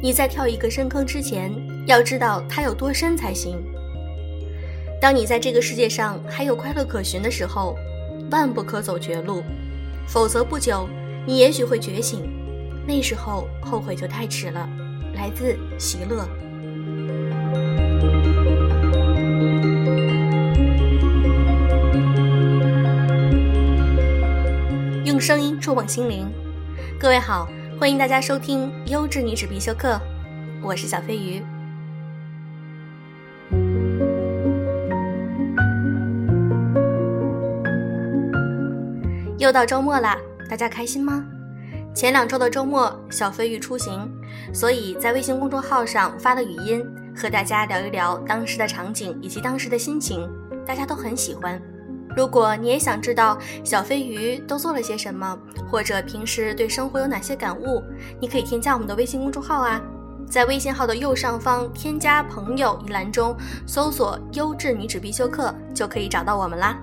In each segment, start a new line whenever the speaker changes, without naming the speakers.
你在跳一个深坑之前，要知道它有多深才行。当你在这个世界上还有快乐可寻的时候，万不可走绝路，否则不久你也许会觉醒，那时候后悔就太迟了。来自席勒。用声音触碰心灵，各位好。欢迎大家收听《优质女子必修课》，我是小飞鱼。又到周末啦，大家开心吗？前两周的周末，小飞鱼出行，所以在微信公众号上发了语音，和大家聊一聊当时的场景以及当时的心情，大家都很喜欢。如果你也想知道小飞鱼都做了些什么，或者平时对生活有哪些感悟，你可以添加我们的微信公众号啊，在微信号的右上方添加朋友一栏中搜索“优质女子必修课”，就可以找到我们啦。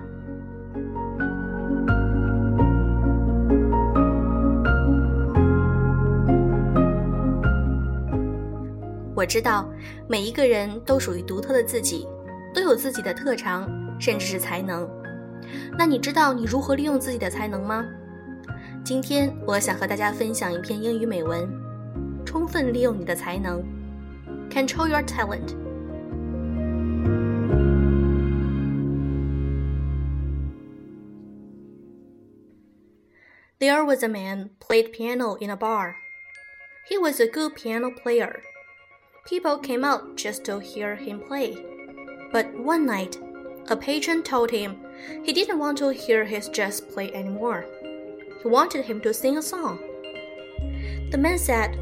我知道每一个人都属于独特的自己，都有自己的特长，甚至是才能。那你知道你如何利用自己的才能吗？今天我想和大家分享一篇英语美文，充分利用你的才能，Control your talent。There was a man played piano in a bar. He was a good piano player. People came out just to hear him play. But one night, a patron told him he didn't want to hear his jazz play anymore. He wanted him to sing a song. The man said,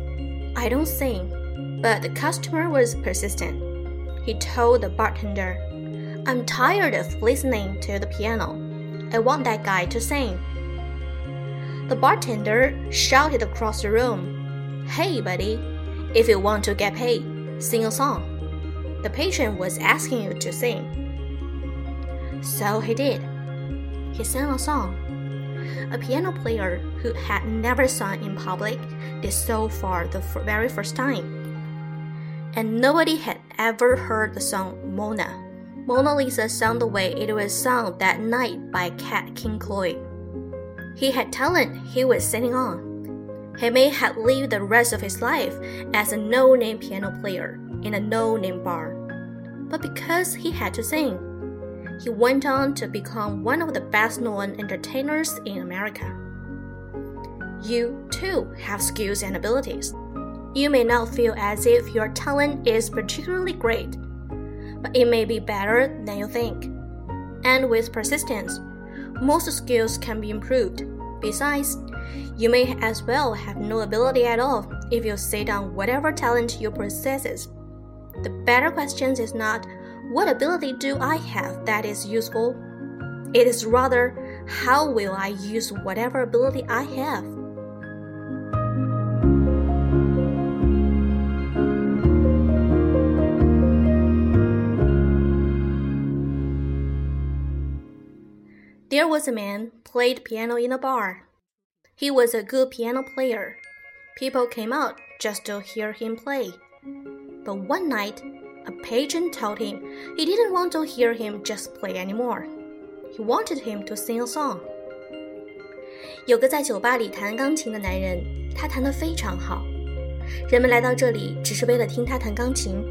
I don't sing, but the customer was persistent. He told the bartender, I'm tired of listening to the piano. I want that guy to sing. The bartender shouted across the room, Hey, buddy, if you want to get paid, sing a song. The patron was asking you to sing. So he did. He sang a song. A piano player who had never sung in public did so for the very first time. And nobody had ever heard the song Mona. Mona Lisa sung the way it was sung that night by Nat King Cole. He had talent he was sitting on. He may have lived the rest of his life as a no name piano player in a no name bar. But because he had to sing, he went on to become one of the best known entertainers in America. You, too, have skills and abilities. You may not feel as if your talent is particularly great, but it may be better than you think. And with persistence, most skills can be improved. Besides, you may as well have no ability at all if you sit on whatever talent you possess. The better question is not what ability do I have that is useful? It is rather, how will I use whatever ability I have? There was a man played piano in a bar. He was a good piano player. People came out just to hear him play. But one night, a patron told him he didn't want to hear him just play anymore. He wanted him to sing a song. 有个在酒吧里弹钢琴的男人，他弹得非常好。人们来到这里只是为了听他弹钢琴。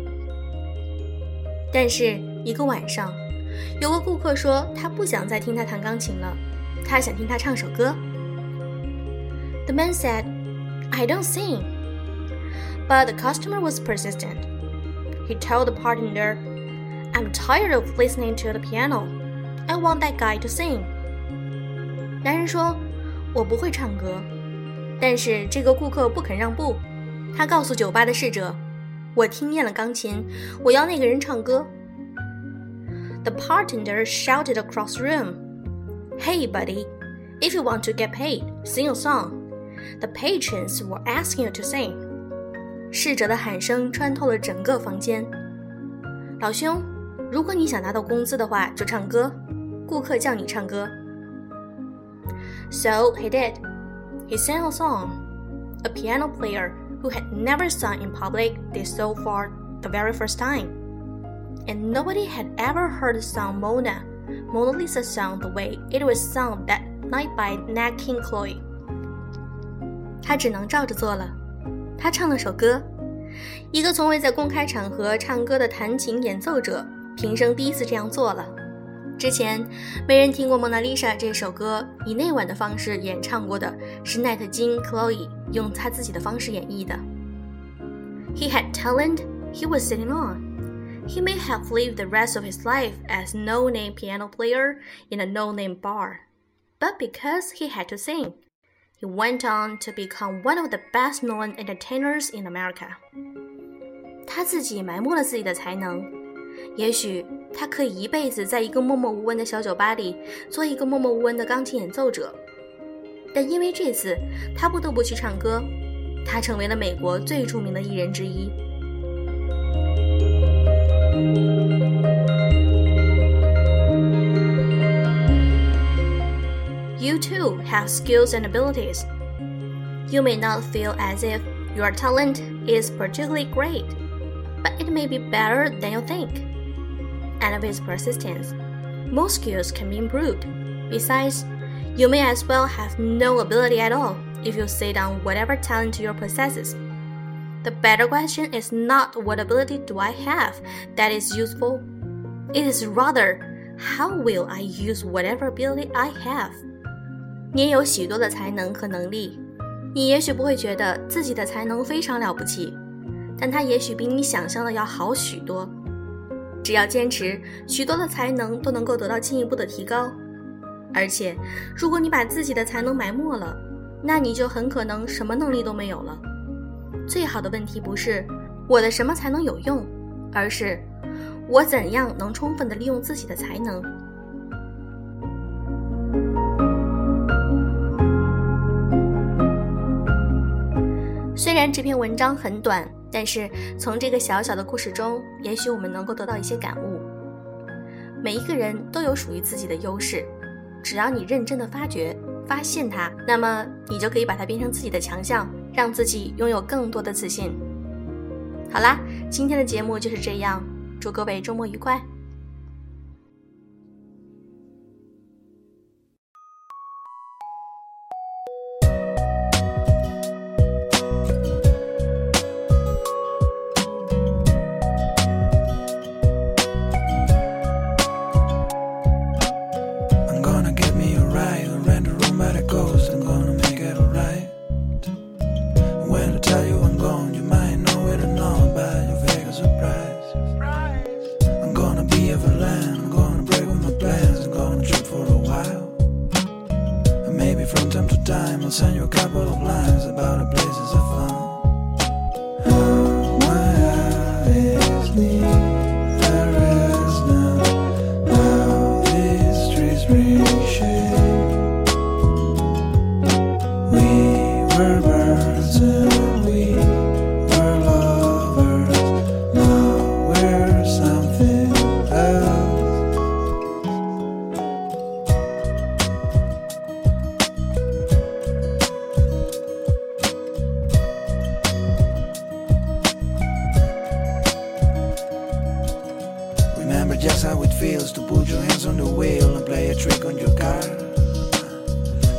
但是一个晚上，有个顾客说他不想再听他弹钢琴了，他想听他唱首歌。The man said, "I don't sing." But the customer was persistent. He told the bartender, I'm tired of listening to the piano. I want that guy to sing. 男人说：“我不会唱歌。”但是这个顾客不肯让步。他告诉酒吧的侍者：“我听厌了钢琴，我要那个人唱歌。” The bartender shouted across the room, "Hey, buddy! If you want to get paid, sing a song." The patrons were asking you to sing. 侍者的喊声穿透了整个房间。老兄，如果你想拿到工资的话，就唱歌。顾客叫你唱歌。So he did. He sang a song. A piano player who had never sung in public did so for the very first time. And nobody had ever heard the song Mona, Mona Lisa sung the way it was sung that night by Nat King Cole. 他只能照着做了。他唱了首歌，一个从未在公开场合唱歌的弹琴演奏者，平生第一次这样做了。之前没人听过《蒙娜丽莎》这首歌，以那晚的方式演唱过的是奈特金 Chloe 用他自己的方式演绎的。He had talent he was sitting on. He may have lived the rest of his life as no-name piano player in a no-name bar, but because he had to sing, he went on to become one of the best-known entertainers in America. 他自己埋没了自己的才能，也许他可以一辈子在一个默默无闻的小酒吧里做一个默默无闻的钢琴演奏者，但因为这次他不得不去唱歌，他成为了美国最著名的艺人之一。Have skills and abilities. You may not feel as if your talent is particularly great, but it may be better than you think and with persistence, most skills can be improved. Besides, you may as well have no ability at all if you sit on whatever talent you possess. The better question is not what ability do I have that is useful. It is rather how will I use whatever ability I have. 你也有许多的才能和能力，你也许不会觉得自己的才能非常了不起，但它也许比你想象的要好许多。只要坚持，许多的才能都能够得到进一步的提高。而且，如果你把自己的才能埋没了，那你就很可能什么能力都没有了。最好的问题不是我的什么才能有用，而是我怎样能充分的利用自己的才能。这篇文章很短。但是从这个小小的故事中，也许我们能够得到一些感悟。每一个人都有属于自己的优势，只要你认真的发掘、发现它，那么你就可以把它变成自己的强项，让自己拥有更多的自信。好啦，今天的节目就是这样，祝各位周末愉快。
I of lines about the places of fun.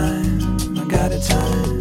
time, I got a time.